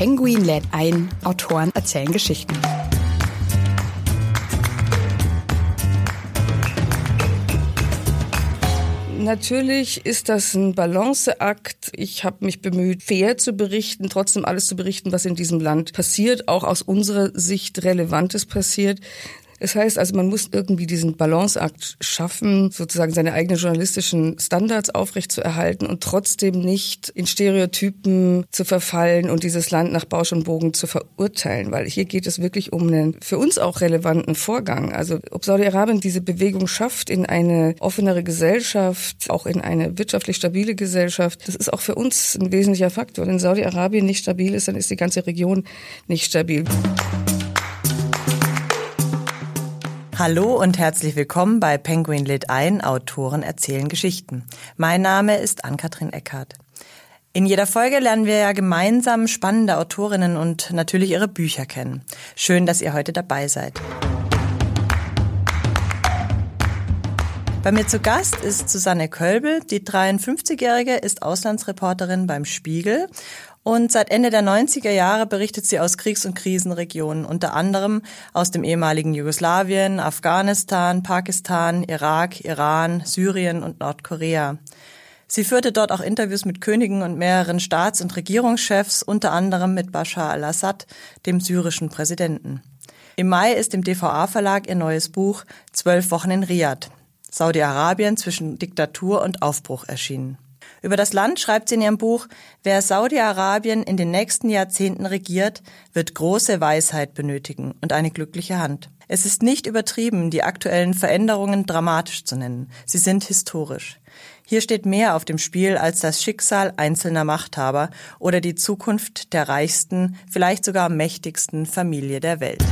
Penguin lädt ein, Autoren erzählen Geschichten. Natürlich ist das ein Balanceakt. Ich habe mich bemüht, fair zu berichten, trotzdem alles zu berichten, was in diesem Land passiert, auch aus unserer Sicht Relevantes passiert. Das heißt also, man muss irgendwie diesen Balanceakt schaffen, sozusagen seine eigenen journalistischen Standards aufrechtzuerhalten und trotzdem nicht in Stereotypen zu verfallen und dieses Land nach Bausch und Bogen zu verurteilen, weil hier geht es wirklich um einen für uns auch relevanten Vorgang. Also ob Saudi-Arabien diese Bewegung schafft in eine offenere Gesellschaft, auch in eine wirtschaftlich stabile Gesellschaft, das ist auch für uns ein wesentlicher Faktor. Wenn Saudi-Arabien nicht stabil ist, dann ist die ganze Region nicht stabil. Hallo und herzlich willkommen bei Penguin Lit ein, Autoren erzählen Geschichten. Mein Name ist Ann-Kathrin Eckhardt. In jeder Folge lernen wir ja gemeinsam spannende Autorinnen und natürlich ihre Bücher kennen. Schön, dass ihr heute dabei seid. Bei mir zu Gast ist Susanne Kölbel. Die 53-Jährige ist Auslandsreporterin beim Spiegel und seit Ende der 90er Jahre berichtet sie aus Kriegs- und Krisenregionen, unter anderem aus dem ehemaligen Jugoslawien, Afghanistan, Pakistan, Irak, Iran, Syrien und Nordkorea. Sie führte dort auch Interviews mit Königen und mehreren Staats- und Regierungschefs, unter anderem mit Bashar al-Assad, dem syrischen Präsidenten. Im Mai ist im DVA-Verlag ihr neues Buch Zwölf Wochen in Riyadh, Saudi-Arabien zwischen Diktatur und Aufbruch erschienen. Über das Land schreibt sie in ihrem Buch, wer Saudi-Arabien in den nächsten Jahrzehnten regiert, wird große Weisheit benötigen und eine glückliche Hand. Es ist nicht übertrieben, die aktuellen Veränderungen dramatisch zu nennen. Sie sind historisch. Hier steht mehr auf dem Spiel als das Schicksal einzelner Machthaber oder die Zukunft der reichsten, vielleicht sogar mächtigsten Familie der Welt.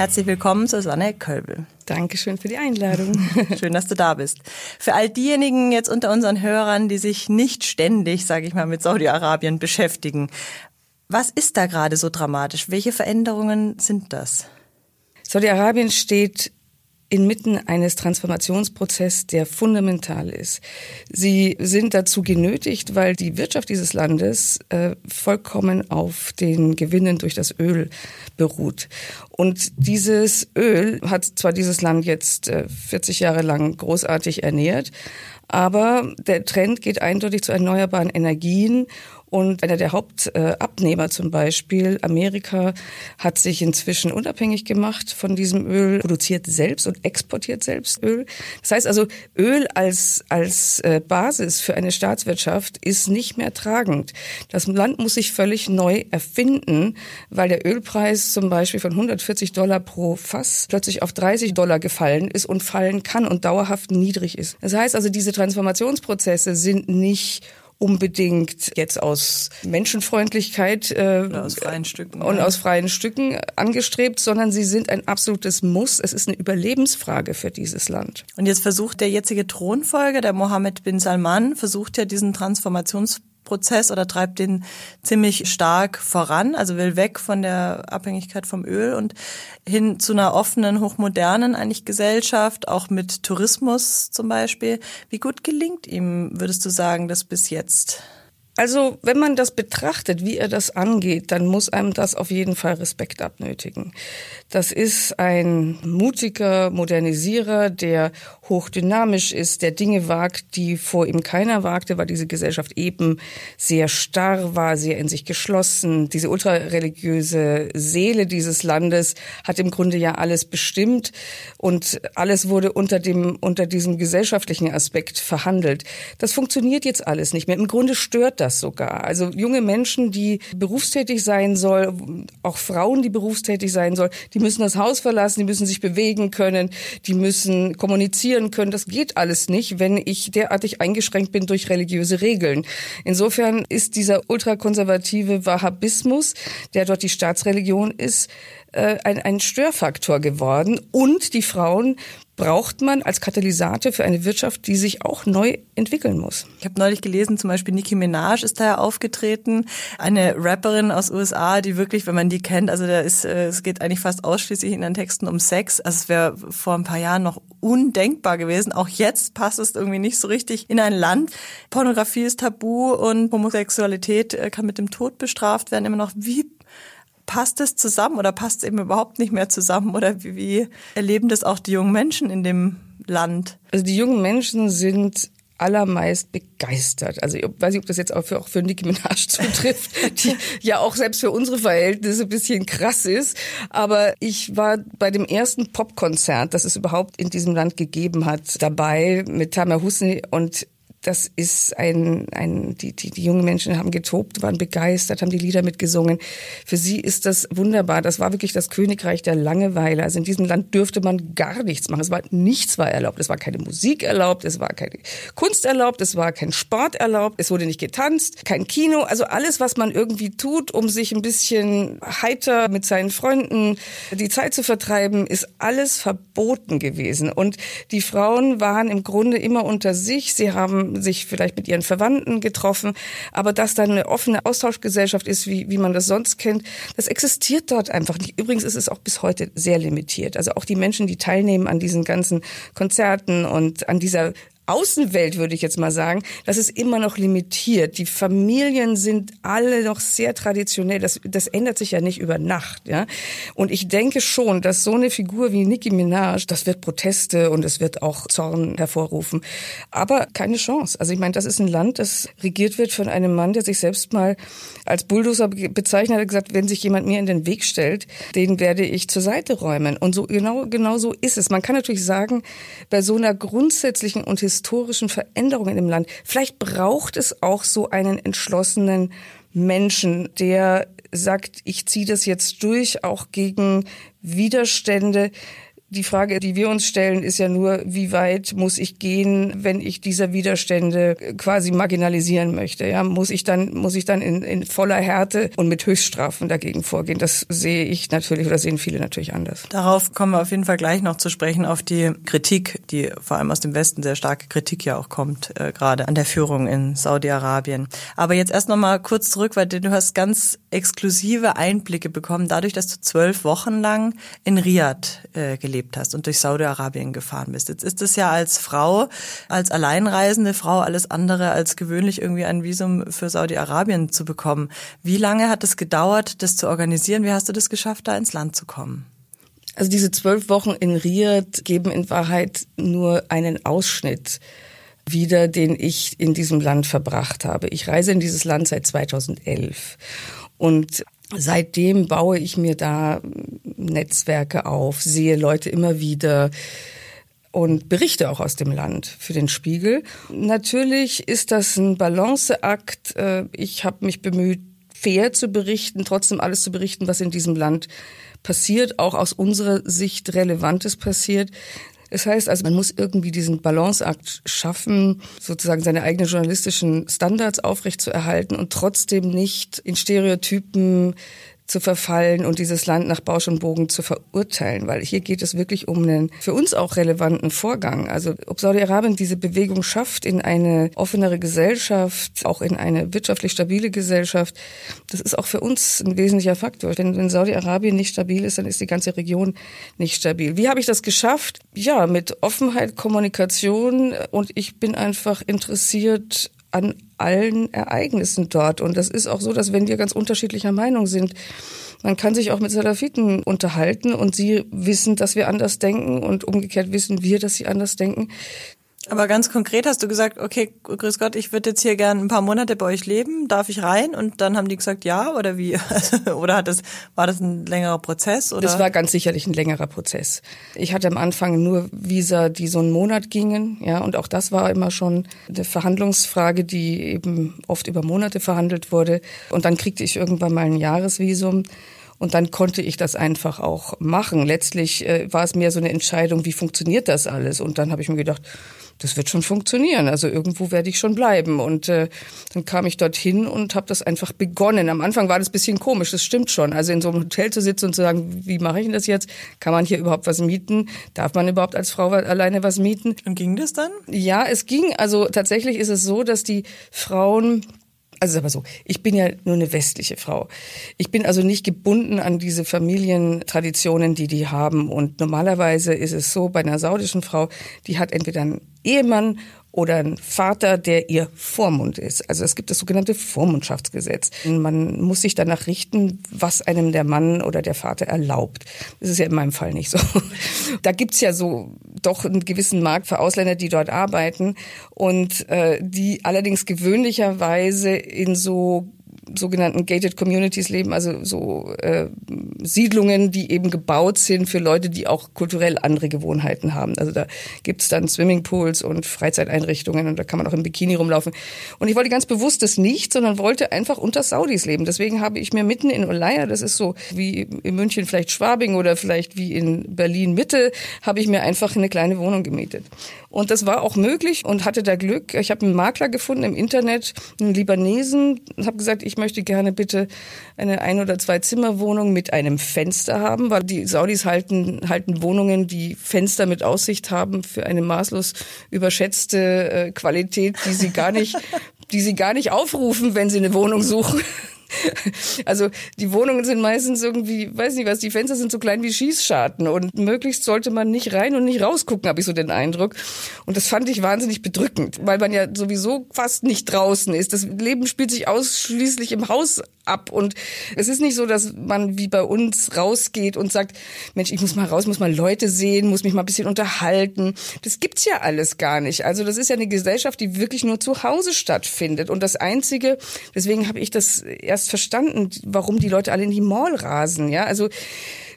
Herzlich willkommen, Susanne Kölbel. Dankeschön für die Einladung. Schön, dass du da bist. Für all diejenigen jetzt unter unseren Hörern, die sich nicht ständig, sage ich mal, mit Saudi-Arabien beschäftigen, was ist da gerade so dramatisch? Welche Veränderungen sind das? Saudi-Arabien steht inmitten eines Transformationsprozesses, der fundamental ist. Sie sind dazu genötigt, weil die Wirtschaft dieses Landes äh, vollkommen auf den Gewinnen durch das Öl beruht. Und dieses Öl hat zwar dieses Land jetzt äh, 40 Jahre lang großartig ernährt, aber der Trend geht eindeutig zu erneuerbaren Energien und einer der Hauptabnehmer zum Beispiel, Amerika, hat sich inzwischen unabhängig gemacht von diesem Öl, produziert selbst und exportiert selbst Öl. Das heißt also, Öl als, als äh, Basis für eine Staatswirtschaft ist nicht mehr tragend. Das Land muss sich völlig neu erfinden, weil der Ölpreis zum Beispiel von 140 Dollar pro Fass plötzlich auf 30 Dollar gefallen ist und fallen kann und dauerhaft niedrig ist. Das heißt also, diese Transformationsprozesse sind nicht unbedingt jetzt aus Menschenfreundlichkeit äh, aus freien Stücken, und ja. aus freien Stücken angestrebt, sondern sie sind ein absolutes Muss. Es ist eine Überlebensfrage für dieses Land. Und jetzt versucht der jetzige Thronfolger, der Mohammed bin Salman, versucht ja diesen Transformations Prozess oder treibt den ziemlich stark voran, also will weg von der Abhängigkeit vom Öl und hin zu einer offenen, hochmodernen eigentlich Gesellschaft, auch mit Tourismus zum Beispiel. Wie gut gelingt ihm, würdest du sagen, das bis jetzt? Also, wenn man das betrachtet, wie er das angeht, dann muss einem das auf jeden Fall Respekt abnötigen. Das ist ein mutiger Modernisierer, der hochdynamisch ist, der Dinge wagt, die vor ihm keiner wagte, weil diese Gesellschaft eben sehr starr war, sehr in sich geschlossen. Diese ultrareligiöse Seele dieses Landes hat im Grunde ja alles bestimmt und alles wurde unter dem, unter diesem gesellschaftlichen Aspekt verhandelt. Das funktioniert jetzt alles nicht mehr. Im Grunde stört das das sogar. Also junge Menschen, die berufstätig sein sollen, auch Frauen, die berufstätig sein sollen, die müssen das Haus verlassen, die müssen sich bewegen können, die müssen kommunizieren können. Das geht alles nicht, wenn ich derartig eingeschränkt bin durch religiöse Regeln. Insofern ist dieser ultrakonservative Wahhabismus, der dort die Staatsreligion ist, äh, ein, ein Störfaktor geworden. Und die Frauen braucht man als Katalysator für eine Wirtschaft, die sich auch neu entwickeln muss. Ich habe neulich gelesen, zum Beispiel Nicki Minaj ist da ja aufgetreten, eine Rapperin aus USA, die wirklich, wenn man die kennt, also da ist, äh, es geht eigentlich fast ausschließlich in den Texten um Sex. Also es wäre vor ein paar Jahren noch undenkbar gewesen. Auch jetzt passt es irgendwie nicht so richtig in ein Land. Pornografie ist tabu und Homosexualität äh, kann mit dem Tod bestraft werden. Immer noch, wie passt es zusammen oder passt es eben überhaupt nicht mehr zusammen? Oder wie, wie erleben das auch die jungen Menschen in dem Land? Also die jungen Menschen sind allermeist begeistert. Also ich weiß nicht, ob das jetzt auch für, auch für Nicki Minaj zutrifft, die ja auch selbst für unsere Verhältnisse ein bisschen krass ist. Aber ich war bei dem ersten Popkonzert, das es überhaupt in diesem Land gegeben hat, dabei mit Tamer Husni und das ist ein, ein die, die, die jungen Menschen haben getobt, waren begeistert, haben die Lieder mitgesungen. Für sie ist das wunderbar. Das war wirklich das Königreich der Langeweile. Also in diesem Land dürfte man gar nichts machen. Es war nichts war erlaubt. Es war keine Musik erlaubt, es war keine Kunst erlaubt, es war kein Sport erlaubt, es wurde nicht getanzt, kein Kino. Also alles, was man irgendwie tut, um sich ein bisschen heiter mit seinen Freunden die Zeit zu vertreiben, ist alles verboten gewesen. Und die Frauen waren im Grunde immer unter sich. Sie haben sich vielleicht mit ihren Verwandten getroffen, aber dass dann eine offene Austauschgesellschaft ist, wie, wie man das sonst kennt, das existiert dort einfach nicht. Übrigens ist es auch bis heute sehr limitiert. Also auch die Menschen, die teilnehmen an diesen ganzen Konzerten und an dieser Außenwelt, würde ich jetzt mal sagen, das ist immer noch limitiert. Die Familien sind alle noch sehr traditionell. Das, das ändert sich ja nicht über Nacht. Ja? Und ich denke schon, dass so eine Figur wie Nicki Minaj, das wird Proteste und es wird auch Zorn hervorrufen. Aber keine Chance. Also ich meine, das ist ein Land, das regiert wird von einem Mann, der sich selbst mal als Bulldozer bezeichnet hat, gesagt, wenn sich jemand mir in den Weg stellt, den werde ich zur Seite räumen. Und so genau, genau so ist es. Man kann natürlich sagen, bei so einer grundsätzlichen und historischen Veränderungen im Land. Vielleicht braucht es auch so einen entschlossenen Menschen, der sagt, ich ziehe das jetzt durch, auch gegen Widerstände, die Frage, die wir uns stellen, ist ja nur, wie weit muss ich gehen, wenn ich dieser Widerstände quasi marginalisieren möchte? Ja, muss ich dann, muss ich dann in, in voller Härte und mit Höchststrafen dagegen vorgehen? Das sehe ich natürlich oder sehen viele natürlich anders. Darauf kommen wir auf jeden Fall gleich noch zu sprechen, auf die Kritik, die vor allem aus dem Westen sehr starke Kritik ja auch kommt, äh, gerade an der Führung in Saudi-Arabien. Aber jetzt erst noch mal kurz zurück, weil du hast ganz exklusive Einblicke bekommen, dadurch, dass du zwölf Wochen lang in Riyadh äh, gelebt gelebt hast und durch Saudi-Arabien gefahren bist. Jetzt ist es ja als Frau, als alleinreisende Frau alles andere als gewöhnlich irgendwie ein Visum für Saudi-Arabien zu bekommen. Wie lange hat es gedauert, das zu organisieren? Wie hast du das geschafft, da ins Land zu kommen? Also diese zwölf Wochen in Riyadh geben in Wahrheit nur einen Ausschnitt wieder, den ich in diesem Land verbracht habe. Ich reise in dieses Land seit 2011 und Seitdem baue ich mir da Netzwerke auf, sehe Leute immer wieder und berichte auch aus dem Land für den Spiegel. Natürlich ist das ein Balanceakt. Äh, ich habe mich bemüht, fair zu berichten, trotzdem alles zu berichten, was in diesem Land passiert, auch aus unserer Sicht Relevantes passiert. Das heißt also, man muss irgendwie diesen Balanceakt schaffen, sozusagen seine eigenen journalistischen Standards aufrechtzuerhalten und trotzdem nicht in Stereotypen zu verfallen und dieses Land nach Bausch und Bogen zu verurteilen, weil hier geht es wirklich um einen für uns auch relevanten Vorgang. Also ob Saudi-Arabien diese Bewegung schafft in eine offenere Gesellschaft, auch in eine wirtschaftlich stabile Gesellschaft, das ist auch für uns ein wesentlicher Faktor. Wenn, wenn Saudi-Arabien nicht stabil ist, dann ist die ganze Region nicht stabil. Wie habe ich das geschafft? Ja, mit Offenheit, Kommunikation und ich bin einfach interessiert an allen Ereignissen dort. Und das ist auch so, dass wenn wir ganz unterschiedlicher Meinung sind, man kann sich auch mit Salafiten unterhalten und sie wissen, dass wir anders denken und umgekehrt wissen wir, dass sie anders denken. Aber ganz konkret hast du gesagt, okay, grüß Gott, ich würde jetzt hier gern ein paar Monate bei euch leben, darf ich rein? Und dann haben die gesagt, ja, oder wie? oder hat das, war das ein längerer Prozess? Oder? Das war ganz sicherlich ein längerer Prozess. Ich hatte am Anfang nur Visa, die so einen Monat gingen, ja, und auch das war immer schon eine Verhandlungsfrage, die eben oft über Monate verhandelt wurde. Und dann kriegte ich irgendwann mal ein Jahresvisum. Und dann konnte ich das einfach auch machen. Letztlich äh, war es mehr so eine Entscheidung, wie funktioniert das alles? Und dann habe ich mir gedacht, das wird schon funktionieren. Also irgendwo werde ich schon bleiben. Und äh, dann kam ich dorthin und habe das einfach begonnen. Am Anfang war das bisschen komisch, das stimmt schon. Also in so einem Hotel zu sitzen und zu sagen, wie mache ich denn das jetzt? Kann man hier überhaupt was mieten? Darf man überhaupt als Frau alleine was mieten? Und ging das dann? Ja, es ging. Also tatsächlich ist es so, dass die Frauen also aber so, ich bin ja nur eine westliche Frau. Ich bin also nicht gebunden an diese Familientraditionen, die die haben. Und normalerweise ist es so, bei einer saudischen Frau, die hat entweder einen Ehemann oder ein Vater, der ihr Vormund ist. Also es gibt das sogenannte Vormundschaftsgesetz. Man muss sich danach richten, was einem der Mann oder der Vater erlaubt. Das ist ja in meinem Fall nicht so. Da gibt's ja so doch einen gewissen Markt für Ausländer, die dort arbeiten und äh, die allerdings gewöhnlicherweise in so sogenannten gated communities leben, also so äh, Siedlungen, die eben gebaut sind für Leute, die auch kulturell andere Gewohnheiten haben. Also da gibt's dann Swimmingpools und Freizeiteinrichtungen und da kann man auch im Bikini rumlaufen. Und ich wollte ganz bewusst das nicht, sondern wollte einfach unter Saudis leben. Deswegen habe ich mir mitten in Olaya, das ist so wie in München vielleicht Schwabing oder vielleicht wie in Berlin Mitte, habe ich mir einfach eine kleine Wohnung gemietet. Und das war auch möglich und hatte da Glück. Ich habe einen Makler gefunden im Internet, einen Libanesen, und habe gesagt, ich möchte gerne bitte eine ein- oder zwei Zimmerwohnung mit einem Fenster haben, weil die Saudis halten, halten Wohnungen, die Fenster mit Aussicht haben, für eine maßlos überschätzte äh, Qualität, die sie gar nicht, die sie gar nicht aufrufen, wenn sie eine Wohnung suchen. Also die Wohnungen sind meistens irgendwie, weiß nicht was, die Fenster sind so klein wie Schießscharten und möglichst sollte man nicht rein und nicht rausgucken, habe ich so den Eindruck. Und das fand ich wahnsinnig bedrückend, weil man ja sowieso fast nicht draußen ist. Das Leben spielt sich ausschließlich im Haus ab und es ist nicht so, dass man wie bei uns rausgeht und sagt, Mensch, ich muss mal raus, muss mal Leute sehen, muss mich mal ein bisschen unterhalten. Das gibt's ja alles gar nicht. Also das ist ja eine Gesellschaft, die wirklich nur zu Hause stattfindet und das einzige, deswegen habe ich das erst verstanden, warum die Leute alle in die Mall rasen, ja? Also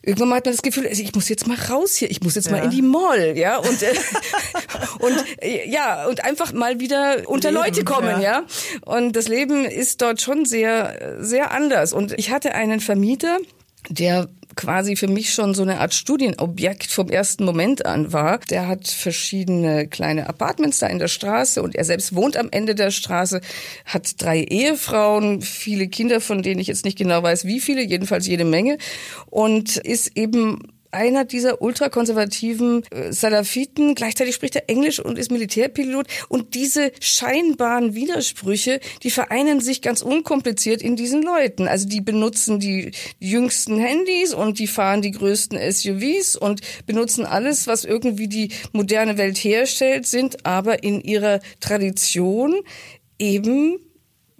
irgendwann mal hat man das Gefühl, also ich muss jetzt mal raus hier, ich muss jetzt ja. mal in die Mall, ja, und äh, und äh, ja, und einfach mal wieder unter Leben, Leute kommen, ja. ja. Und das Leben ist dort schon sehr sehr anders und ich hatte einen Vermieter, der quasi für mich schon so eine Art Studienobjekt vom ersten Moment an war. Der hat verschiedene kleine Apartments da in der Straße und er selbst wohnt am Ende der Straße, hat drei Ehefrauen, viele Kinder, von denen ich jetzt nicht genau weiß, wie viele, jedenfalls jede Menge und ist eben einer dieser ultrakonservativen äh, Salafiten. Gleichzeitig spricht er Englisch und ist Militärpilot. Und diese scheinbaren Widersprüche, die vereinen sich ganz unkompliziert in diesen Leuten. Also die benutzen die jüngsten Handys und die fahren die größten SUVs und benutzen alles, was irgendwie die moderne Welt herstellt, sind aber in ihrer Tradition eben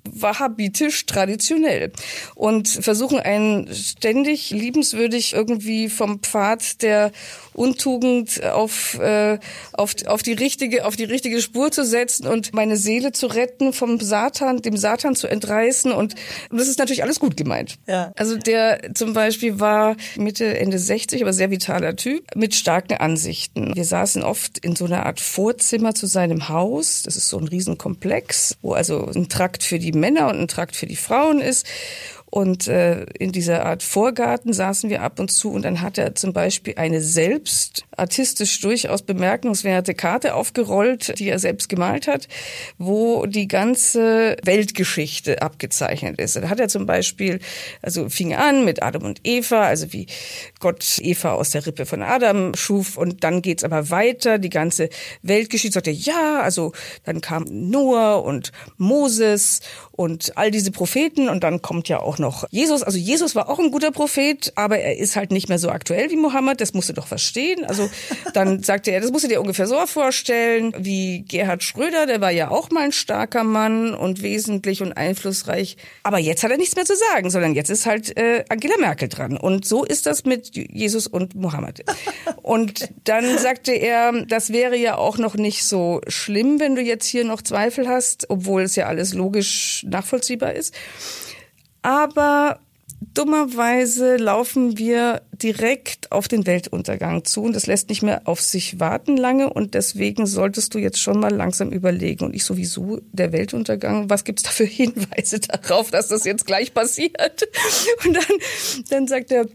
wahhabitisch traditionell und versuchen einen ständig liebenswürdig irgendwie vom Pfad der Untugend auf, äh, auf, auf die richtige, auf die richtige Spur zu setzen und meine Seele zu retten vom Satan, dem Satan zu entreißen und, und das ist natürlich alles gut gemeint. Ja. Also der zum Beispiel war Mitte, Ende 60, aber sehr vitaler Typ mit starken Ansichten. Wir saßen oft in so einer Art Vorzimmer zu seinem Haus. Das ist so ein Riesenkomplex, wo also ein Trakt für die Männer und ein Trakt für die Frauen ist. Und äh, in dieser Art Vorgarten saßen wir ab und zu und dann hat er zum Beispiel eine selbst artistisch durchaus bemerkenswerte Karte aufgerollt, die er selbst gemalt hat, wo die ganze Weltgeschichte abgezeichnet ist. Da hat er zum Beispiel, also fing an mit Adam und Eva, also wie Gott Eva aus der Rippe von Adam schuf. Und dann geht's aber weiter, die ganze Weltgeschichte sagte, ja, also dann kam Noah und Moses und all diese Propheten. Und dann kommt ja auch noch Jesus. Also Jesus war auch ein guter Prophet, aber er ist halt nicht mehr so aktuell wie Mohammed. Das musst du doch verstehen. Also dann sagte er, das musst du dir ungefähr so vorstellen wie Gerhard Schröder. Der war ja auch mal ein starker Mann und wesentlich und einflussreich. Aber jetzt hat er nichts mehr zu sagen, sondern jetzt ist halt äh, Angela Merkel dran. Und so ist das mit Jesus und Mohammed. Und dann sagte er, das wäre ja auch noch nicht so schlimm, wenn du jetzt hier noch Zweifel hast, obwohl es ja alles logisch nachvollziehbar ist. Aber dummerweise laufen wir direkt auf den Weltuntergang zu und das lässt nicht mehr auf sich warten lange und deswegen solltest du jetzt schon mal langsam überlegen und ich sowieso der Weltuntergang, was gibt's da für Hinweise darauf, dass das jetzt gleich passiert? Und dann, dann sagt er,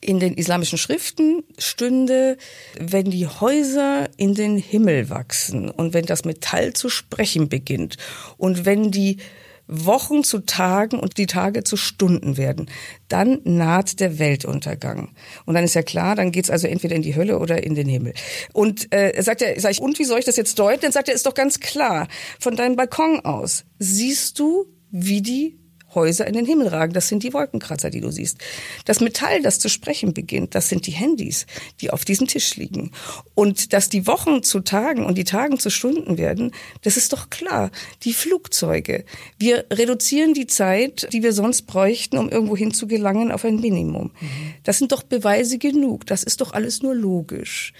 in den islamischen Schriften stünde, wenn die Häuser in den Himmel wachsen und wenn das Metall zu sprechen beginnt und wenn die Wochen zu Tagen und die Tage zu Stunden werden, dann naht der Weltuntergang. Und dann ist ja klar, dann geht's also entweder in die Hölle oder in den Himmel. Und äh, sagt er, sag ich, und wie soll ich das jetzt deuten? Dann sagt er, ist doch ganz klar, von deinem Balkon aus siehst du, wie die Häuser in den Himmel ragen. Das sind die Wolkenkratzer, die du siehst. Das Metall, das zu sprechen beginnt, das sind die Handys, die auf diesem Tisch liegen. Und dass die Wochen zu Tagen und die Tagen zu Stunden werden, das ist doch klar. Die Flugzeuge. Wir reduzieren die Zeit, die wir sonst bräuchten, um irgendwo hinzugelangen, auf ein Minimum. Mhm. Das sind doch Beweise genug. Das ist doch alles nur logisch.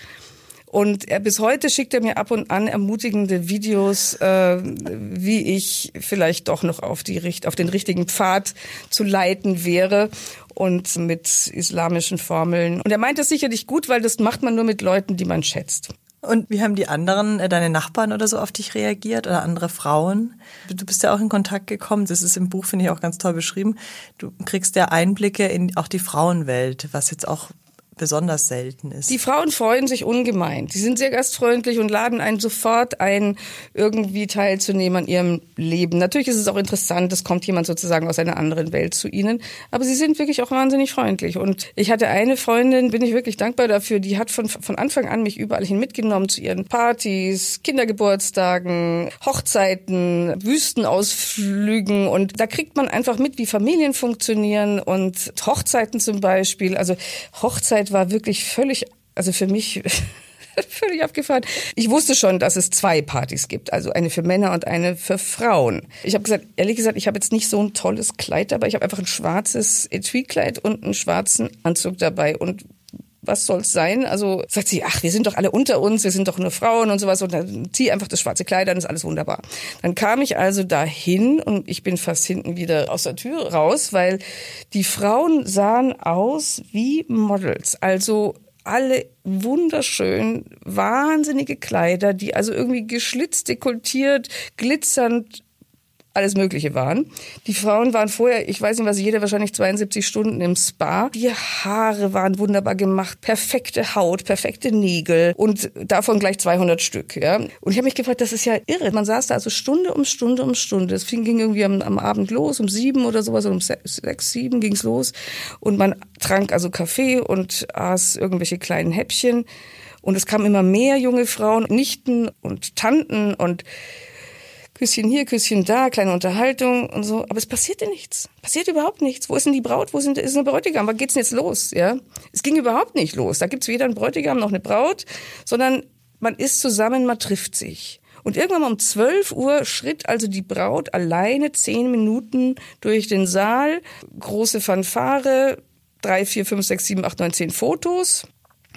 Und er, bis heute schickt er mir ab und an ermutigende Videos, äh, wie ich vielleicht doch noch auf, die, auf den richtigen Pfad zu leiten wäre und mit islamischen Formeln. Und er meint das sicherlich gut, weil das macht man nur mit Leuten, die man schätzt. Und wie haben die anderen, äh, deine Nachbarn oder so auf dich reagiert oder andere Frauen? Du bist ja auch in Kontakt gekommen, das ist im Buch, finde ich, auch ganz toll beschrieben. Du kriegst ja Einblicke in auch die Frauenwelt, was jetzt auch besonders selten ist. Die Frauen freuen sich ungemein. Die sind sehr gastfreundlich und laden einen sofort ein, irgendwie teilzunehmen an ihrem Leben. Natürlich ist es auch interessant, es kommt jemand sozusagen aus einer anderen Welt zu ihnen, aber sie sind wirklich auch wahnsinnig freundlich. Und ich hatte eine Freundin, bin ich wirklich dankbar dafür, die hat von, von Anfang an mich überall hin mitgenommen zu ihren Partys, Kindergeburtstagen, Hochzeiten, Wüstenausflügen und da kriegt man einfach mit, wie Familien funktionieren und Hochzeiten zum Beispiel. Also Hochzeiten Zeit war wirklich völlig, also für mich völlig abgefahren. Ich wusste schon, dass es zwei Partys gibt, also eine für Männer und eine für Frauen. Ich habe gesagt, ehrlich gesagt, ich habe jetzt nicht so ein tolles Kleid dabei. Ich habe einfach ein schwarzes Etui-Kleid und einen schwarzen Anzug dabei und was soll's sein? Also sagt sie, ach, wir sind doch alle unter uns, wir sind doch nur Frauen und sowas und dann zieh einfach das schwarze Kleid an, ist alles wunderbar. Dann kam ich also dahin und ich bin fast hinten wieder aus der Tür raus, weil die Frauen sahen aus wie Models. Also alle wunderschön, wahnsinnige Kleider, die also irgendwie geschlitzt, dekoltiert, glitzernd alles Mögliche waren. Die Frauen waren vorher, ich weiß nicht was, jeder wahrscheinlich 72 Stunden im Spa. Die Haare waren wunderbar gemacht, perfekte Haut, perfekte Nägel und davon gleich 200 Stück. Ja. Und ich habe mich gefragt, das ist ja irre. Man saß da also Stunde um Stunde um Stunde. Es ging irgendwie am, am Abend los, um sieben oder sowas, um sechs, sieben ging's los. Und man trank also Kaffee und aß irgendwelche kleinen Häppchen. Und es kamen immer mehr junge Frauen, Nichten und Tanten und Küsschen hier, Küsschen da, kleine Unterhaltung und so. Aber es passierte nichts. Passiert überhaupt nichts. Wo ist denn die Braut? Wo sind, ist der Bräutigam? Wann geht's denn jetzt los? Ja? Es ging überhaupt nicht los. Da gibt's weder einen Bräutigam noch eine Braut, sondern man ist zusammen, man trifft sich. Und irgendwann um 12 Uhr schritt also die Braut alleine zehn Minuten durch den Saal. Große Fanfare, drei, vier, fünf, sechs, sieben, acht, neun, zehn Fotos.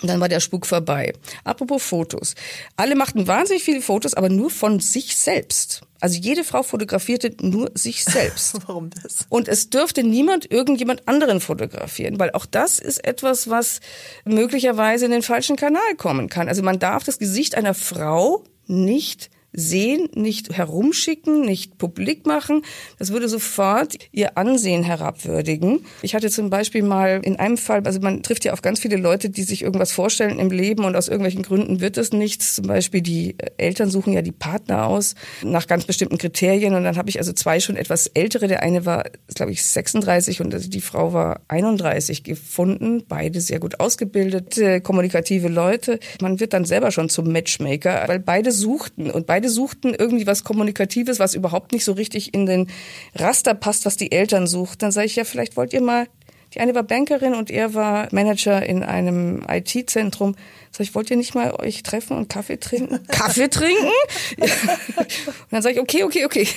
Und dann war der Spuk vorbei. Apropos Fotos. Alle machten wahnsinnig viele Fotos, aber nur von sich selbst. Also jede Frau fotografierte nur sich selbst. Warum das? Und es dürfte niemand irgendjemand anderen fotografieren, weil auch das ist etwas, was möglicherweise in den falschen Kanal kommen kann. Also man darf das Gesicht einer Frau nicht sehen, nicht herumschicken, nicht publik machen. Das würde sofort ihr Ansehen herabwürdigen. Ich hatte zum Beispiel mal in einem Fall, also man trifft ja auf ganz viele Leute, die sich irgendwas vorstellen im Leben und aus irgendwelchen Gründen wird es nichts. Zum Beispiel die Eltern suchen ja die Partner aus nach ganz bestimmten Kriterien und dann habe ich also zwei schon etwas ältere. Der eine war, glaube ich, 36 und die Frau war 31 gefunden. Beide sehr gut ausgebildete, kommunikative Leute. Man wird dann selber schon zum Matchmaker, weil beide suchten und beide beide suchten irgendwie was Kommunikatives, was überhaupt nicht so richtig in den Raster passt, was die Eltern suchten. Dann sage ich, ja, vielleicht wollt ihr mal die eine war Bankerin und er war Manager in einem IT-Zentrum. Sag ich, wollt ihr nicht mal euch treffen und Kaffee trinken? Kaffee trinken? und dann sage ich, okay, okay, okay.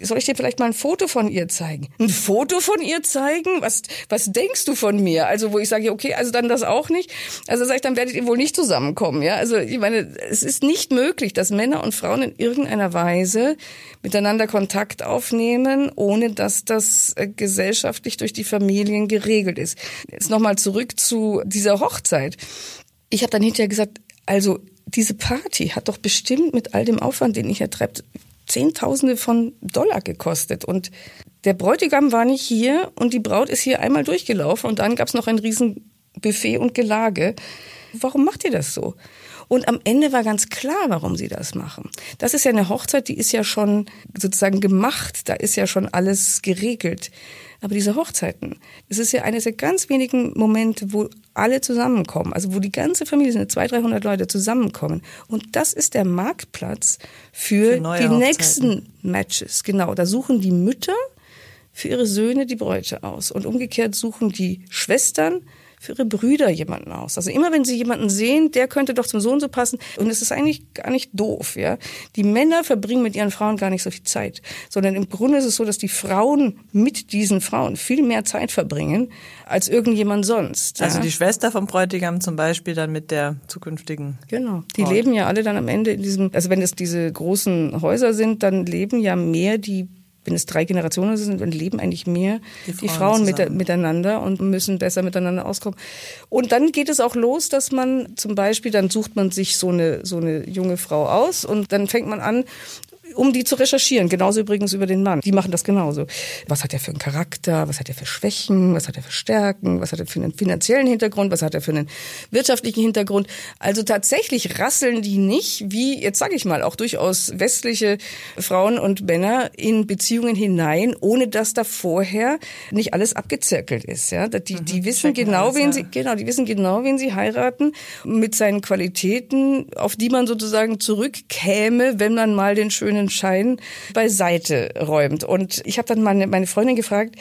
Soll ich dir vielleicht mal ein Foto von ihr zeigen? Ein Foto von ihr zeigen? Was, was denkst du von mir? Also, wo ich sage, okay, also dann das auch nicht. Also sage ich, dann werdet ihr wohl nicht zusammenkommen, ja? Also, ich meine, es ist nicht möglich, dass Männer und Frauen in irgendeiner Weise miteinander Kontakt aufnehmen, ohne dass das äh, gesellschaftlich durch die Familien geregelt ist. Jetzt nochmal zurück zu dieser Hochzeit ich habe dann hinterher gesagt, also diese Party hat doch bestimmt mit all dem Aufwand, den ich ertreibt, Zehntausende von Dollar gekostet. Und der Bräutigam war nicht hier und die Braut ist hier einmal durchgelaufen und dann gab's noch ein riesen Buffet und Gelage. Warum macht ihr das so? Und am Ende war ganz klar, warum sie das machen. Das ist ja eine Hochzeit, die ist ja schon sozusagen gemacht, da ist ja schon alles geregelt. Aber diese Hochzeiten, es ist ja eines der ganz wenigen Momente, wo alle zusammenkommen, also wo die ganze Familie, sind 200, 300 Leute zusammenkommen. Und das ist der Marktplatz für, für die Hochzeiten. nächsten Matches. Genau, da suchen die Mütter für ihre Söhne die Bräute aus. Und umgekehrt suchen die Schwestern für ihre Brüder jemanden aus. Also immer wenn sie jemanden sehen, der könnte doch zum Sohn so passen. Und es ist eigentlich gar nicht doof, ja. Die Männer verbringen mit ihren Frauen gar nicht so viel Zeit, sondern im Grunde ist es so, dass die Frauen mit diesen Frauen viel mehr Zeit verbringen als irgendjemand sonst. Also die Schwester vom Bräutigam zum Beispiel dann mit der zukünftigen. Genau. Die Ort. leben ja alle dann am Ende in diesem, also wenn es diese großen Häuser sind, dann leben ja mehr die wenn es drei Generationen sind, dann leben eigentlich mehr die Frauen, die Frauen mit, miteinander und müssen besser miteinander auskommen. Und dann geht es auch los, dass man zum Beispiel, dann sucht man sich so eine, so eine junge Frau aus und dann fängt man an, um die zu recherchieren. Genauso übrigens über den Mann. Die machen das genauso. Was hat er für einen Charakter? Was hat er für Schwächen? Was hat er für Stärken? Was hat er für einen finanziellen Hintergrund? Was hat er für einen wirtschaftlichen Hintergrund? Also tatsächlich rasseln die nicht, wie jetzt sage ich mal, auch durchaus westliche Frauen und Männer in Beziehungen hinein, ohne dass da vorher nicht alles abgezirkelt ist. Ja, die, mhm, die wissen genau, wen sie genau, die wissen genau, wen sie heiraten mit seinen Qualitäten, auf die man sozusagen zurückkäme, wenn man mal den schönen goldenen Schein beiseite räumt. Und ich habe dann meine, meine Freundin gefragt,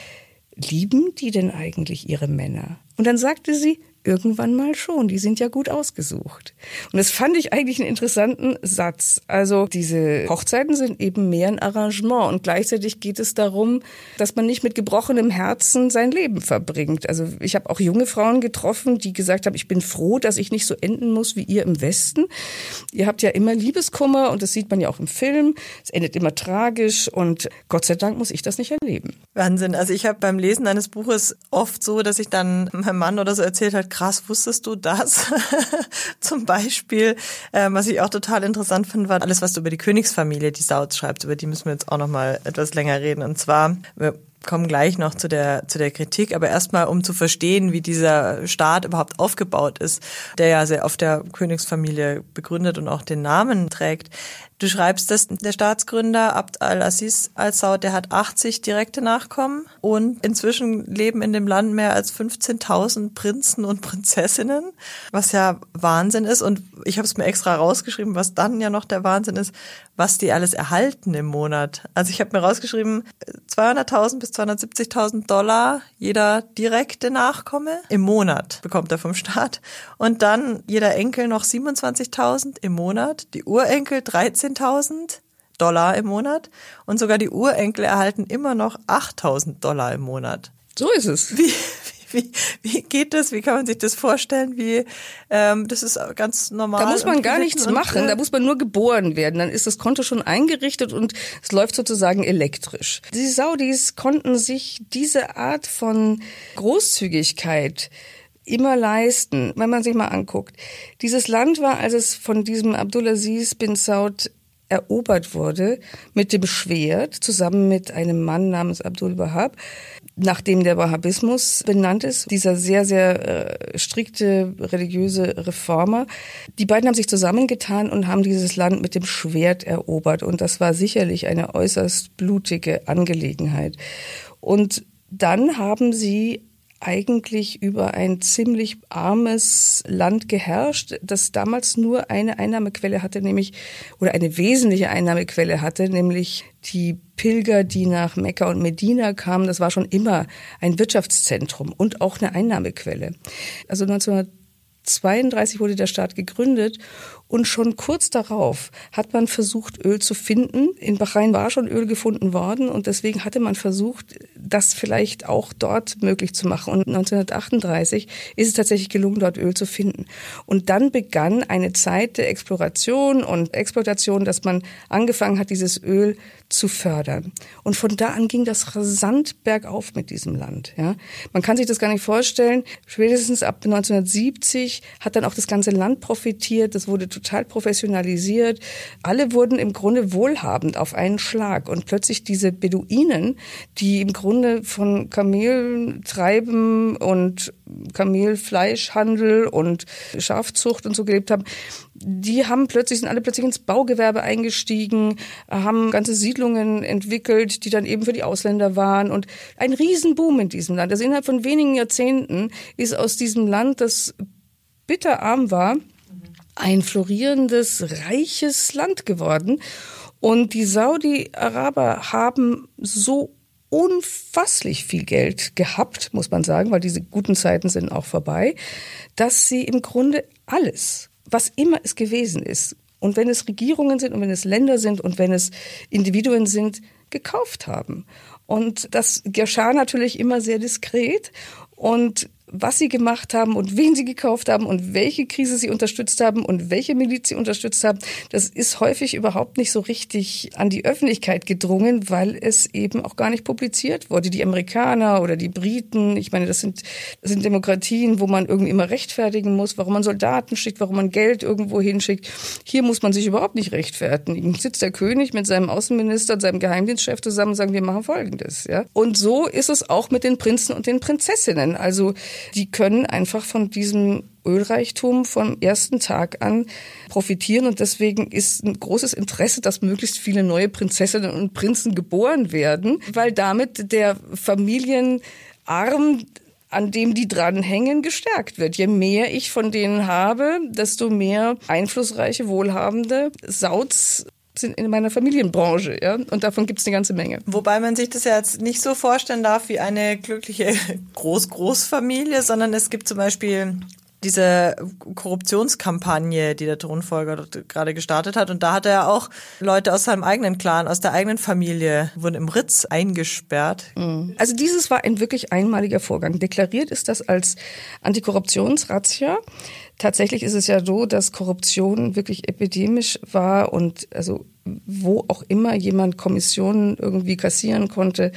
lieben die denn eigentlich ihre Männer? Und dann sagte sie, irgendwann mal schon. Die sind ja gut ausgesucht. Und das fand ich eigentlich einen interessanten Satz. Also diese Hochzeiten sind eben mehr ein Arrangement und gleichzeitig geht es darum, dass man nicht mit gebrochenem Herzen sein Leben verbringt. Also ich habe auch junge Frauen getroffen, die gesagt haben, ich bin froh, dass ich nicht so enden muss wie ihr im Westen. Ihr habt ja immer Liebeskummer und das sieht man ja auch im Film. Es endet immer tragisch und Gott sei Dank muss ich das nicht erleben. Wahnsinn. Also ich habe beim Lesen eines Buches oft so, dass ich dann meinem Mann oder so erzählt hat, krass, wusstest du das? Zum Beispiel, ähm, was ich auch total interessant finde, war alles, was du über die Königsfamilie, die Saud schreibst, über die müssen wir jetzt auch noch mal etwas länger reden. Und zwar, wir kommen gleich noch zu der, zu der Kritik, aber erstmal, um zu verstehen, wie dieser Staat überhaupt aufgebaut ist, der ja sehr auf der Königsfamilie begründet und auch den Namen trägt. Du schreibst, dass der Staatsgründer Abd al-Aziz al-Saud, der hat 80 direkte Nachkommen und inzwischen leben in dem Land mehr als 15.000 Prinzen und Prinzessinnen, was ja Wahnsinn ist. Und ich habe es mir extra rausgeschrieben, was dann ja noch der Wahnsinn ist, was die alles erhalten im Monat. Also ich habe mir rausgeschrieben, 200.000 bis 270.000 Dollar jeder direkte Nachkomme im Monat bekommt er vom Staat. Und dann jeder Enkel noch 27.000 im Monat, die Urenkel 13 13.000 Dollar im Monat und sogar die Urenkel erhalten immer noch 8.000 Dollar im Monat. So ist es. Wie, wie, wie geht das? Wie kann man sich das vorstellen? Wie ähm, das ist ganz normal. Da muss man gar nichts machen. Äh, da muss man nur geboren werden. Dann ist das Konto schon eingerichtet und es läuft sozusagen elektrisch. Die Saudis konnten sich diese Art von Großzügigkeit immer leisten, wenn man sich mal anguckt. Dieses Land war, als es von diesem Abdulaziz bin Saud erobert wurde, mit dem Schwert, zusammen mit einem Mann namens Abdul Wahab, nachdem der Wahhabismus benannt ist, dieser sehr, sehr äh, strikte religiöse Reformer. Die beiden haben sich zusammengetan und haben dieses Land mit dem Schwert erobert. Und das war sicherlich eine äußerst blutige Angelegenheit. Und dann haben sie eigentlich über ein ziemlich armes Land geherrscht, das damals nur eine Einnahmequelle hatte, nämlich, oder eine wesentliche Einnahmequelle hatte, nämlich die Pilger, die nach Mekka und Medina kamen. Das war schon immer ein Wirtschaftszentrum und auch eine Einnahmequelle. Also 1932 wurde der Staat gegründet und schon kurz darauf hat man versucht, Öl zu finden. In Bahrain war schon Öl gefunden worden und deswegen hatte man versucht, das vielleicht auch dort möglich zu machen. Und 1938 ist es tatsächlich gelungen, dort Öl zu finden. Und dann begann eine Zeit der Exploration und Exploitation, dass man angefangen hat, dieses Öl zu fördern. Und von da an ging das rasant bergauf mit diesem Land. Ja. Man kann sich das gar nicht vorstellen. Spätestens ab 1970 hat dann auch das ganze Land profitiert. Das wurde total professionalisiert. Alle wurden im Grunde wohlhabend auf einen Schlag. Und plötzlich diese Beduinen, die im Grunde von Kameltreiben und Kamelfleischhandel und Schafzucht und so gelebt haben, die haben plötzlich, sind alle plötzlich ins Baugewerbe eingestiegen, haben ganze Siedlungen entwickelt, die dann eben für die Ausländer waren und ein Riesenboom in diesem Land. Also innerhalb von wenigen Jahrzehnten ist aus diesem Land, das bitterarm war, florierendes, reiches Land geworden. Und die Saudi-Araber haben so unfasslich viel Geld gehabt, muss man sagen, weil diese guten Zeiten sind auch vorbei, dass sie im Grunde alles, was immer es gewesen ist, und wenn es Regierungen sind und wenn es Länder sind und wenn es Individuen sind, gekauft haben. Und das geschah natürlich immer sehr diskret. Und was sie gemacht haben und wen sie gekauft haben und welche Krise sie unterstützt haben und welche Miliz sie unterstützt haben, das ist häufig überhaupt nicht so richtig an die Öffentlichkeit gedrungen, weil es eben auch gar nicht publiziert wurde. Die Amerikaner oder die Briten, ich meine, das sind, das sind Demokratien, wo man irgendwie immer rechtfertigen muss, warum man Soldaten schickt, warum man Geld irgendwo hinschickt. Hier muss man sich überhaupt nicht rechtfertigen. Sitzt der König mit seinem Außenminister und seinem Geheimdienstchef zusammen und sagen, wir machen Folgendes. Ja? Und so ist es auch mit den Prinzen und den Prinzessinnen. Also die können einfach von diesem Ölreichtum vom ersten Tag an profitieren und deswegen ist ein großes Interesse, dass möglichst viele neue Prinzessinnen und Prinzen geboren werden, weil damit der Familienarm an dem die dranhängen, gestärkt wird. Je mehr ich von denen habe, desto mehr einflussreiche, wohlhabende Sauts sind in meiner Familienbranche, ja, und davon gibt es eine ganze Menge. Wobei man sich das ja jetzt nicht so vorstellen darf wie eine glückliche Groß-Großfamilie, sondern es gibt zum Beispiel diese Korruptionskampagne, die der Thronfolger gerade gestartet hat. Und da hat er auch Leute aus seinem eigenen Clan, aus der eigenen Familie, wurden im Ritz eingesperrt. Mhm. Also dieses war ein wirklich einmaliger Vorgang. Deklariert ist das als Antikorruptionsrazzia. Tatsächlich ist es ja so, dass Korruption wirklich epidemisch war und also wo auch immer jemand Kommissionen irgendwie kassieren konnte,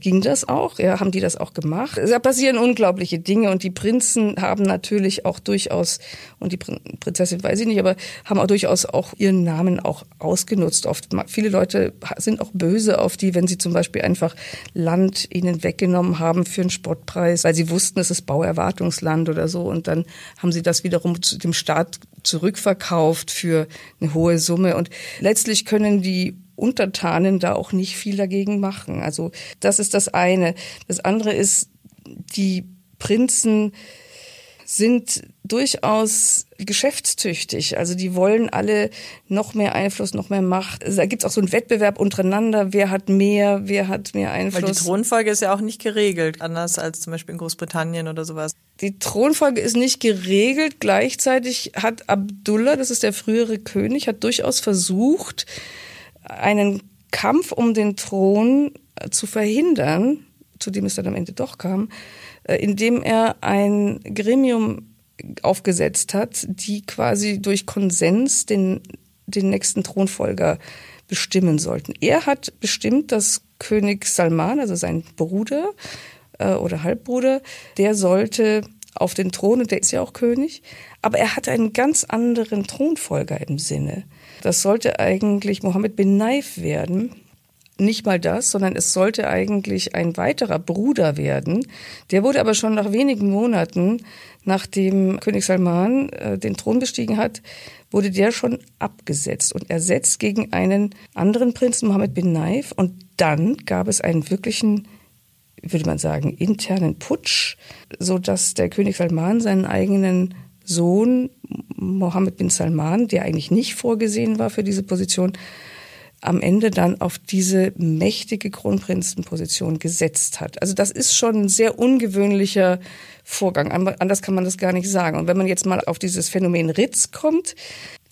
ging das auch. Ja, haben die das auch gemacht. Da passieren unglaubliche Dinge und die Prinzen haben natürlich auch durchaus, und die Prinzessin weiß ich nicht, aber haben auch durchaus auch ihren Namen auch ausgenutzt. Oft, viele Leute sind auch böse auf die, wenn sie zum Beispiel einfach Land ihnen weggenommen haben für einen Spottpreis, weil sie wussten, es ist Bauerwartungsland oder so und dann haben sie das wiederum dem Staat zurückverkauft für eine hohe Summe und letztlich können die Untertanen da auch nicht viel dagegen machen. Also das ist das eine. Das andere ist, die Prinzen sind durchaus geschäftstüchtig. Also die wollen alle noch mehr Einfluss, noch mehr Macht. Also da gibt es auch so einen Wettbewerb untereinander. Wer hat mehr, wer hat mehr Einfluss. Weil die Thronfolge ist ja auch nicht geregelt, anders als zum Beispiel in Großbritannien oder sowas. Die Thronfolge ist nicht geregelt. Gleichzeitig hat Abdullah, das ist der frühere König, hat durchaus versucht, einen Kampf um den Thron zu verhindern, zu dem es dann am Ende doch kam, äh, indem er ein Gremium aufgesetzt hat, die quasi durch Konsens den, den nächsten Thronfolger bestimmen sollten. Er hat bestimmt, dass König Salman, also sein Bruder äh, oder Halbbruder, der sollte auf den Thron, und der ist ja auch König, aber er hat einen ganz anderen Thronfolger im Sinne. Das sollte eigentlich Mohammed bin Naif werden. Nicht mal das, sondern es sollte eigentlich ein weiterer Bruder werden. Der wurde aber schon nach wenigen Monaten, nachdem König Salman äh, den Thron bestiegen hat, wurde der schon abgesetzt und ersetzt gegen einen anderen Prinzen, Mohammed bin Naif. Und dann gab es einen wirklichen würde man sagen, internen Putsch, so dass der König Salman seinen eigenen Sohn Mohammed bin Salman, der eigentlich nicht vorgesehen war für diese Position, am Ende dann auf diese mächtige Kronprinzenposition gesetzt hat. Also das ist schon ein sehr ungewöhnlicher Vorgang. Anders kann man das gar nicht sagen. Und wenn man jetzt mal auf dieses Phänomen Ritz kommt,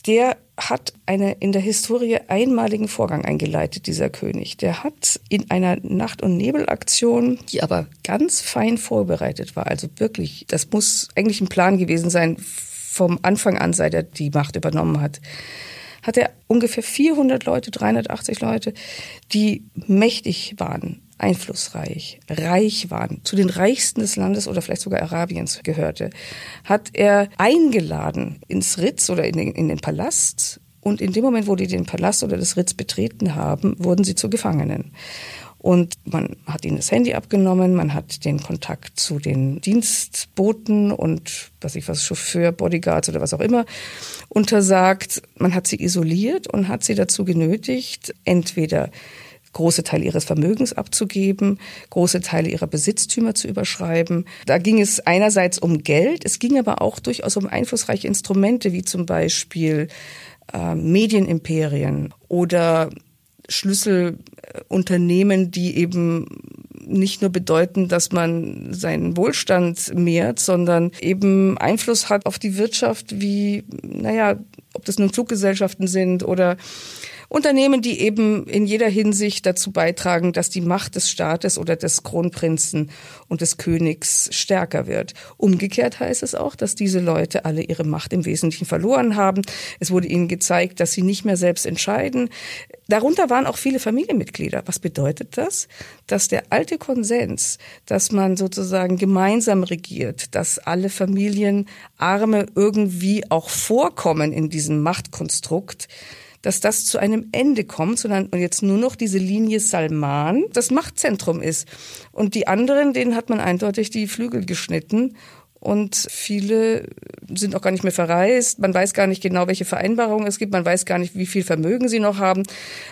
der hat eine in der Historie einmaligen Vorgang eingeleitet, dieser König. Der hat in einer Nacht- und Nebelaktion, die aber ganz fein vorbereitet war, also wirklich, das muss eigentlich ein Plan gewesen sein, vom Anfang an, seit er die Macht übernommen hat, hat er ungefähr 400 Leute, 380 Leute, die mächtig waren, einflussreich, reich waren, zu den reichsten des Landes oder vielleicht sogar Arabiens gehörte, hat er eingeladen ins Ritz oder in den, in den Palast. Und in dem Moment, wo die den Palast oder das Ritz betreten haben, wurden sie zu Gefangenen. Und man hat ihnen das Handy abgenommen, man hat den Kontakt zu den Dienstboten und was ich was, Chauffeur, Bodyguards oder was auch immer untersagt. Man hat sie isoliert und hat sie dazu genötigt, entweder große Teile ihres Vermögens abzugeben, große Teile ihrer Besitztümer zu überschreiben. Da ging es einerseits um Geld, es ging aber auch durchaus um einflussreiche Instrumente, wie zum Beispiel äh, Medienimperien oder Schlüsselunternehmen, die eben nicht nur bedeuten, dass man seinen Wohlstand mehrt, sondern eben Einfluss hat auf die Wirtschaft, wie, naja, ob das nun Fluggesellschaften sind oder Unternehmen, die eben in jeder Hinsicht dazu beitragen, dass die Macht des Staates oder des Kronprinzen und des Königs stärker wird. Umgekehrt heißt es auch, dass diese Leute alle ihre Macht im Wesentlichen verloren haben. Es wurde ihnen gezeigt, dass sie nicht mehr selbst entscheiden. Darunter waren auch viele Familienmitglieder. Was bedeutet das? Dass der alte Konsens, dass man sozusagen gemeinsam regiert, dass alle Familienarme irgendwie auch vorkommen in diesem Machtkonstrukt, dass das zu einem Ende kommt, sondern jetzt nur noch diese Linie Salman das Machtzentrum ist. Und die anderen, denen hat man eindeutig die Flügel geschnitten. Und viele sind auch gar nicht mehr verreist. Man weiß gar nicht genau, welche Vereinbarungen es gibt. Man weiß gar nicht, wie viel Vermögen sie noch haben.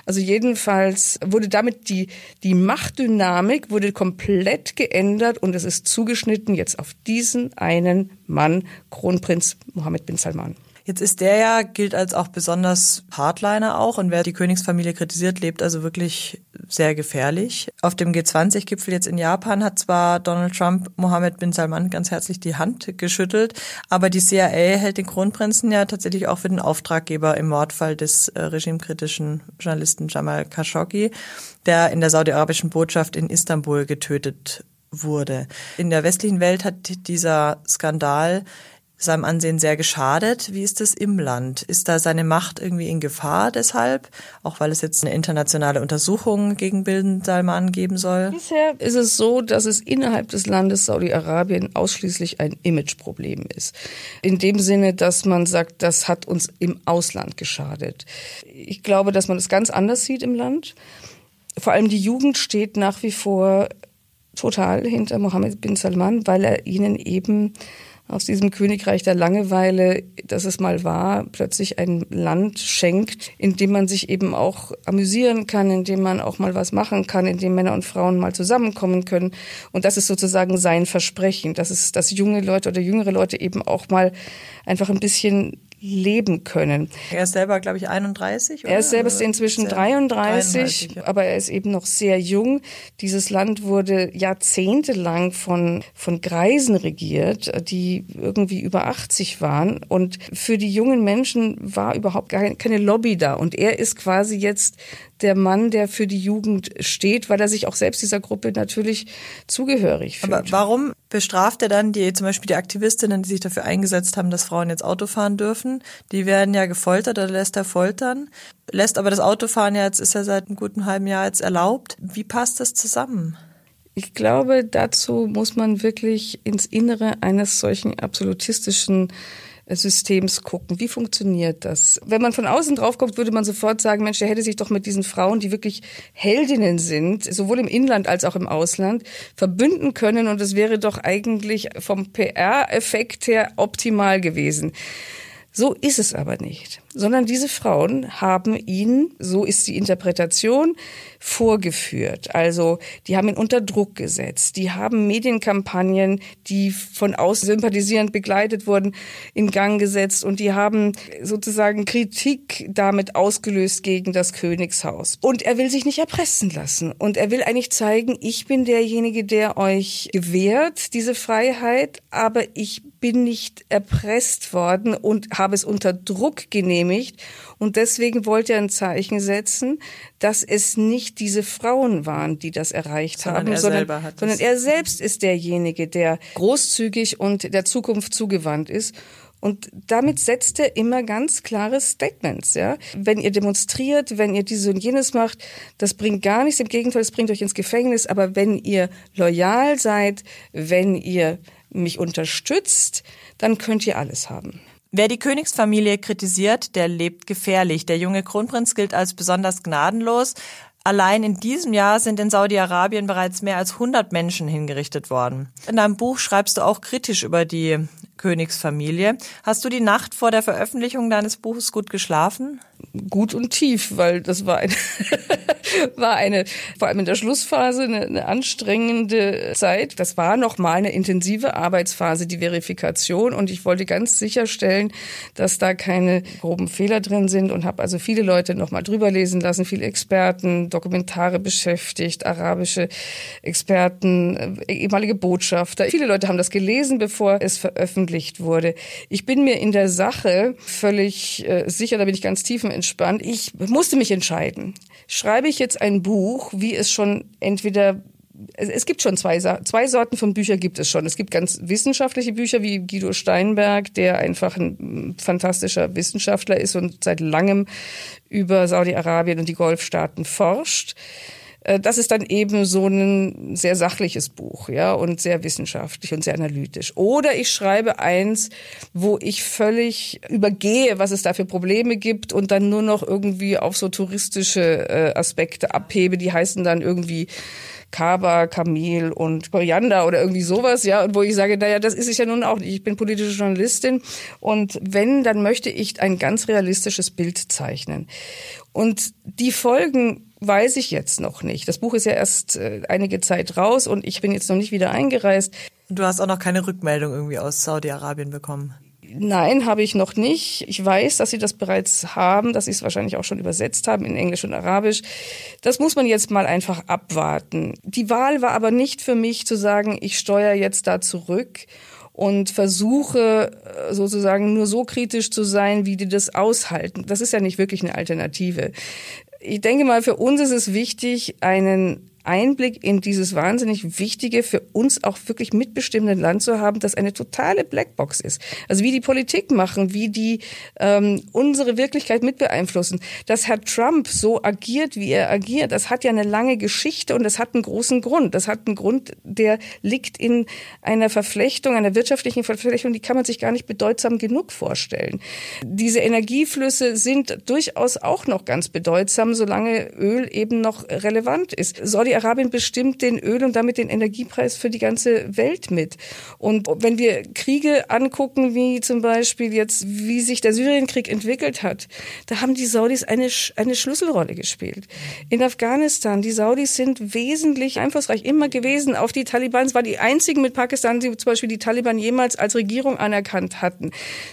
Also jedenfalls wurde damit die, die Machtdynamik wurde komplett geändert und es ist zugeschnitten jetzt auf diesen einen Mann, Kronprinz Mohammed bin Salman. Jetzt ist der ja, gilt als auch besonders Hardliner auch und wer die Königsfamilie kritisiert, lebt also wirklich sehr gefährlich. Auf dem G20-Gipfel jetzt in Japan hat zwar Donald Trump Mohammed bin Salman ganz herzlich die Hand geschüttelt, aber die CIA hält den Kronprinzen ja tatsächlich auch für den Auftraggeber im Mordfall des äh, regimekritischen Journalisten Jamal Khashoggi, der in der saudi-arabischen Botschaft in Istanbul getötet wurde. In der westlichen Welt hat dieser Skandal seinem Ansehen sehr geschadet. Wie ist es im Land? Ist da seine Macht irgendwie in Gefahr deshalb? Auch weil es jetzt eine internationale Untersuchung gegen Bin Salman geben soll? Bisher ist es so, dass es innerhalb des Landes Saudi-Arabien ausschließlich ein Imageproblem ist. In dem Sinne, dass man sagt, das hat uns im Ausland geschadet. Ich glaube, dass man es das ganz anders sieht im Land. Vor allem die Jugend steht nach wie vor total hinter Mohammed bin Salman, weil er ihnen eben aus diesem Königreich der Langeweile, das es mal war, plötzlich ein Land schenkt, in dem man sich eben auch amüsieren kann, in dem man auch mal was machen kann, in dem Männer und Frauen mal zusammenkommen können. Und das ist sozusagen sein Versprechen, dass es, dass junge Leute oder jüngere Leute eben auch mal einfach ein bisschen leben können. Er ist selber, glaube ich, 31. Oder? Er ist selber inzwischen 33, 33 ja. aber er ist eben noch sehr jung. Dieses Land wurde jahrzehntelang von, von Greisen regiert, die irgendwie über 80 waren. Und für die jungen Menschen war überhaupt gar keine Lobby da. Und er ist quasi jetzt der Mann, der für die Jugend steht, weil er sich auch selbst dieser Gruppe natürlich zugehörig fühlt. Aber warum bestraft er dann die, zum Beispiel die Aktivistinnen, die sich dafür eingesetzt haben, dass Frauen jetzt Auto fahren dürfen? Die werden ja gefoltert oder lässt er foltern? Lässt aber das Autofahren ja jetzt, ist ja seit einem guten halben Jahr jetzt erlaubt. Wie passt das zusammen? Ich glaube, dazu muss man wirklich ins Innere eines solchen absolutistischen Systems gucken. Wie funktioniert das? Wenn man von außen drauf guckt, würde man sofort sagen, Mensch, der hätte sich doch mit diesen Frauen, die wirklich Heldinnen sind, sowohl im Inland als auch im Ausland, verbünden können und es wäre doch eigentlich vom PR-Effekt her optimal gewesen. So ist es aber nicht, sondern diese Frauen haben ihn, so ist die Interpretation, vorgeführt. Also die haben ihn unter Druck gesetzt, die haben Medienkampagnen, die von außen sympathisierend begleitet wurden, in Gang gesetzt und die haben sozusagen Kritik damit ausgelöst gegen das Königshaus. Und er will sich nicht erpressen lassen und er will eigentlich zeigen, ich bin derjenige, der euch gewährt, diese Freiheit, aber ich bin nicht erpresst worden und habe es unter Druck genehmigt. Und deswegen wollte er ein Zeichen setzen, dass es nicht diese Frauen waren, die das erreicht sondern haben, er sondern, sondern er selbst ist derjenige, der großzügig und der Zukunft zugewandt ist. Und damit setzt er immer ganz klare Statements, ja. Wenn ihr demonstriert, wenn ihr dieses und jenes macht, das bringt gar nichts. Im Gegenteil, es bringt euch ins Gefängnis. Aber wenn ihr loyal seid, wenn ihr mich unterstützt, dann könnt ihr alles haben. Wer die Königsfamilie kritisiert, der lebt gefährlich. Der junge Kronprinz gilt als besonders gnadenlos. Allein in diesem Jahr sind in Saudi-Arabien bereits mehr als 100 Menschen hingerichtet worden. In deinem Buch schreibst du auch kritisch über die Königsfamilie. Hast du die Nacht vor der Veröffentlichung deines Buches gut geschlafen? Gut und tief, weil das war eine, war eine, vor allem in der Schlussphase, eine, eine anstrengende Zeit. Das war nochmal eine intensive Arbeitsphase, die Verifikation. Und ich wollte ganz sicherstellen, dass da keine groben Fehler drin sind und habe also viele Leute nochmal drüber lesen lassen, viele Experten, Dokumentare beschäftigt, arabische Experten, äh, ehemalige Botschafter. Viele Leute haben das gelesen, bevor es veröffentlicht wurde. Ich bin mir in der Sache völlig äh, sicher, da bin ich ganz tiefenentspannt. Ich musste mich entscheiden. Schreibe ich jetzt ein Buch, wie es schon entweder es gibt schon zwei, zwei Sorten von Büchern gibt es schon. Es gibt ganz wissenschaftliche Bücher wie Guido Steinberg, der einfach ein fantastischer Wissenschaftler ist und seit langem über Saudi-Arabien und die Golfstaaten forscht. Äh, das ist dann eben so ein sehr sachliches Buch, ja, und sehr wissenschaftlich und sehr analytisch. Oder ich schreibe eins, wo ich völlig übergehe, was es da für Probleme gibt und dann nur noch irgendwie auf so touristische äh, Aspekte abhebe. Die heißen dann irgendwie Kaba, Kamel und Koriander oder irgendwie sowas, ja, und wo ich sage, naja, das ist es ja nun auch nicht. Ich bin politische Journalistin und wenn, dann möchte ich ein ganz realistisches Bild zeichnen. Und die Folgen weiß ich jetzt noch nicht. Das Buch ist ja erst äh, einige Zeit raus und ich bin jetzt noch nicht wieder eingereist. Du hast auch noch keine Rückmeldung irgendwie aus Saudi-Arabien bekommen. Nein, habe ich noch nicht. Ich weiß, dass sie das bereits haben, dass sie es wahrscheinlich auch schon übersetzt haben in Englisch und Arabisch. Das muss man jetzt mal einfach abwarten. Die Wahl war aber nicht für mich zu sagen, ich steuere jetzt da zurück und versuche äh, sozusagen nur so kritisch zu sein, wie die das aushalten. Das ist ja nicht wirklich eine Alternative. Ich denke mal, für uns ist es wichtig, einen Einblick in dieses wahnsinnig wichtige, für uns auch wirklich mitbestimmende Land zu haben, das eine totale Blackbox ist. Also wie die Politik machen, wie die ähm, unsere Wirklichkeit mit beeinflussen. Dass Herr Trump so agiert, wie er agiert, das hat ja eine lange Geschichte und das hat einen großen Grund. Das hat einen Grund, der liegt in einer Verflechtung, einer wirtschaftlichen Verflechtung, die kann man sich gar nicht bedeutsam genug vorstellen. Diese Energieflüsse sind durchaus auch noch ganz bedeutsam, solange Öl eben noch relevant ist. Saudi Saudi-Arabien bestimmt den Öl- und damit den Energiepreis für die ganze Welt mit. Und wenn wir Kriege angucken, wie zum Beispiel jetzt, wie sich der Syrienkrieg entwickelt hat, da haben die Saudis eine, eine Schlüsselrolle gespielt. In Afghanistan, die Saudis sind wesentlich einflussreich immer gewesen auf die Taliban. Es war die einzigen mit Pakistan, die zum Beispiel die Taliban jemals als Regierung anerkannt hatten.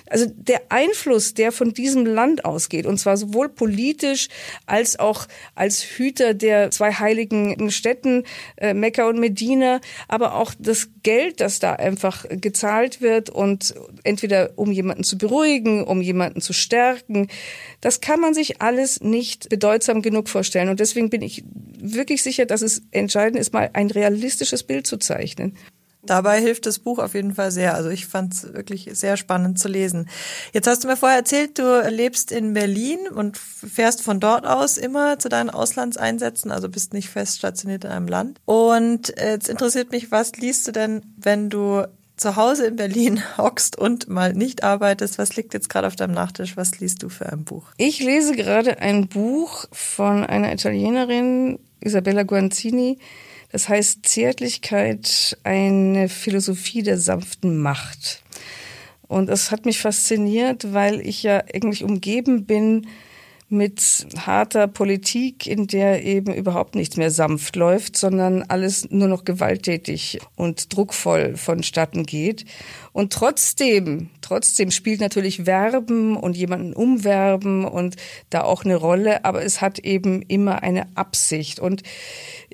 Also der Einfluss, der von diesem Land ausgeht, und zwar sowohl politisch als auch als Hüter der zwei heiligen Städten, äh, Mekka und Medina, aber auch das Geld, das da einfach gezahlt wird und entweder um jemanden zu beruhigen, um jemanden zu stärken, das kann man sich alles nicht bedeutsam genug vorstellen. Und deswegen bin ich wirklich sicher, dass es entscheidend ist, mal ein realistisches Bild zu zeichnen. Dabei hilft das Buch auf jeden Fall sehr. Also ich fand es wirklich sehr spannend zu lesen. Jetzt hast du mir vorher erzählt, du lebst in Berlin und fährst von dort aus immer zu deinen Auslandseinsätzen, also bist nicht fest stationiert in einem Land. Und äh, jetzt interessiert mich, was liest du denn, wenn du zu Hause in Berlin hockst und mal nicht arbeitest, was liegt jetzt gerade auf deinem Nachtisch? Was liest du für ein Buch? Ich lese gerade ein Buch von einer Italienerin, Isabella Guanzini, das heißt Zärtlichkeit, eine Philosophie der sanften Macht. Und es hat mich fasziniert, weil ich ja eigentlich umgeben bin mit harter Politik, in der eben überhaupt nichts mehr sanft läuft, sondern alles nur noch gewalttätig und druckvoll vonstatten geht. Und trotzdem, trotzdem spielt natürlich Werben und jemanden umwerben und da auch eine Rolle, aber es hat eben immer eine Absicht. Und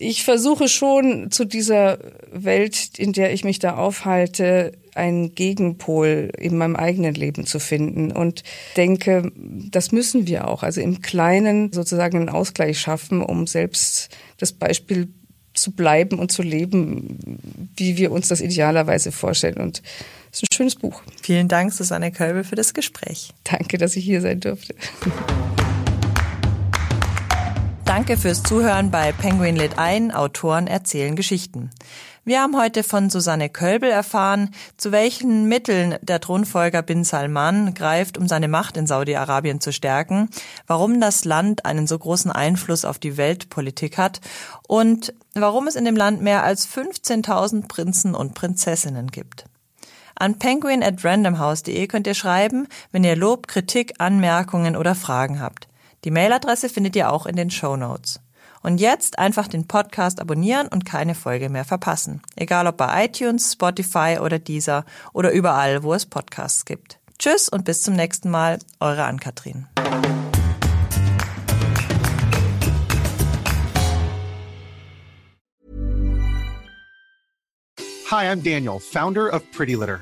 ich versuche schon zu dieser Welt, in der ich mich da aufhalte, einen Gegenpol in meinem eigenen Leben zu finden und denke, das müssen wir auch. Also im Kleinen sozusagen einen Ausgleich schaffen, um selbst das Beispiel zu bleiben und zu leben, wie wir uns das idealerweise vorstellen. Und es ist ein schönes Buch. Vielen Dank, Susanne Kölbel, für das Gespräch. Danke, dass ich hier sein durfte. Danke fürs Zuhören bei Penguin Lit ein, Autoren erzählen Geschichten. Wir haben heute von Susanne Kölbel erfahren, zu welchen Mitteln der Thronfolger bin Salman greift, um seine Macht in Saudi-Arabien zu stärken, warum das Land einen so großen Einfluss auf die Weltpolitik hat und warum es in dem Land mehr als 15.000 Prinzen und Prinzessinnen gibt. An penguin at randomhouse.de könnt ihr schreiben, wenn ihr Lob, Kritik, Anmerkungen oder Fragen habt. Die Mailadresse findet ihr auch in den Show Notes. Und jetzt einfach den Podcast abonnieren und keine Folge mehr verpassen. Egal ob bei iTunes, Spotify oder Deezer oder überall, wo es Podcasts gibt. Tschüss und bis zum nächsten Mal. Eure Ann-Kathrin. Hi, I'm Daniel, founder of Pretty Litter.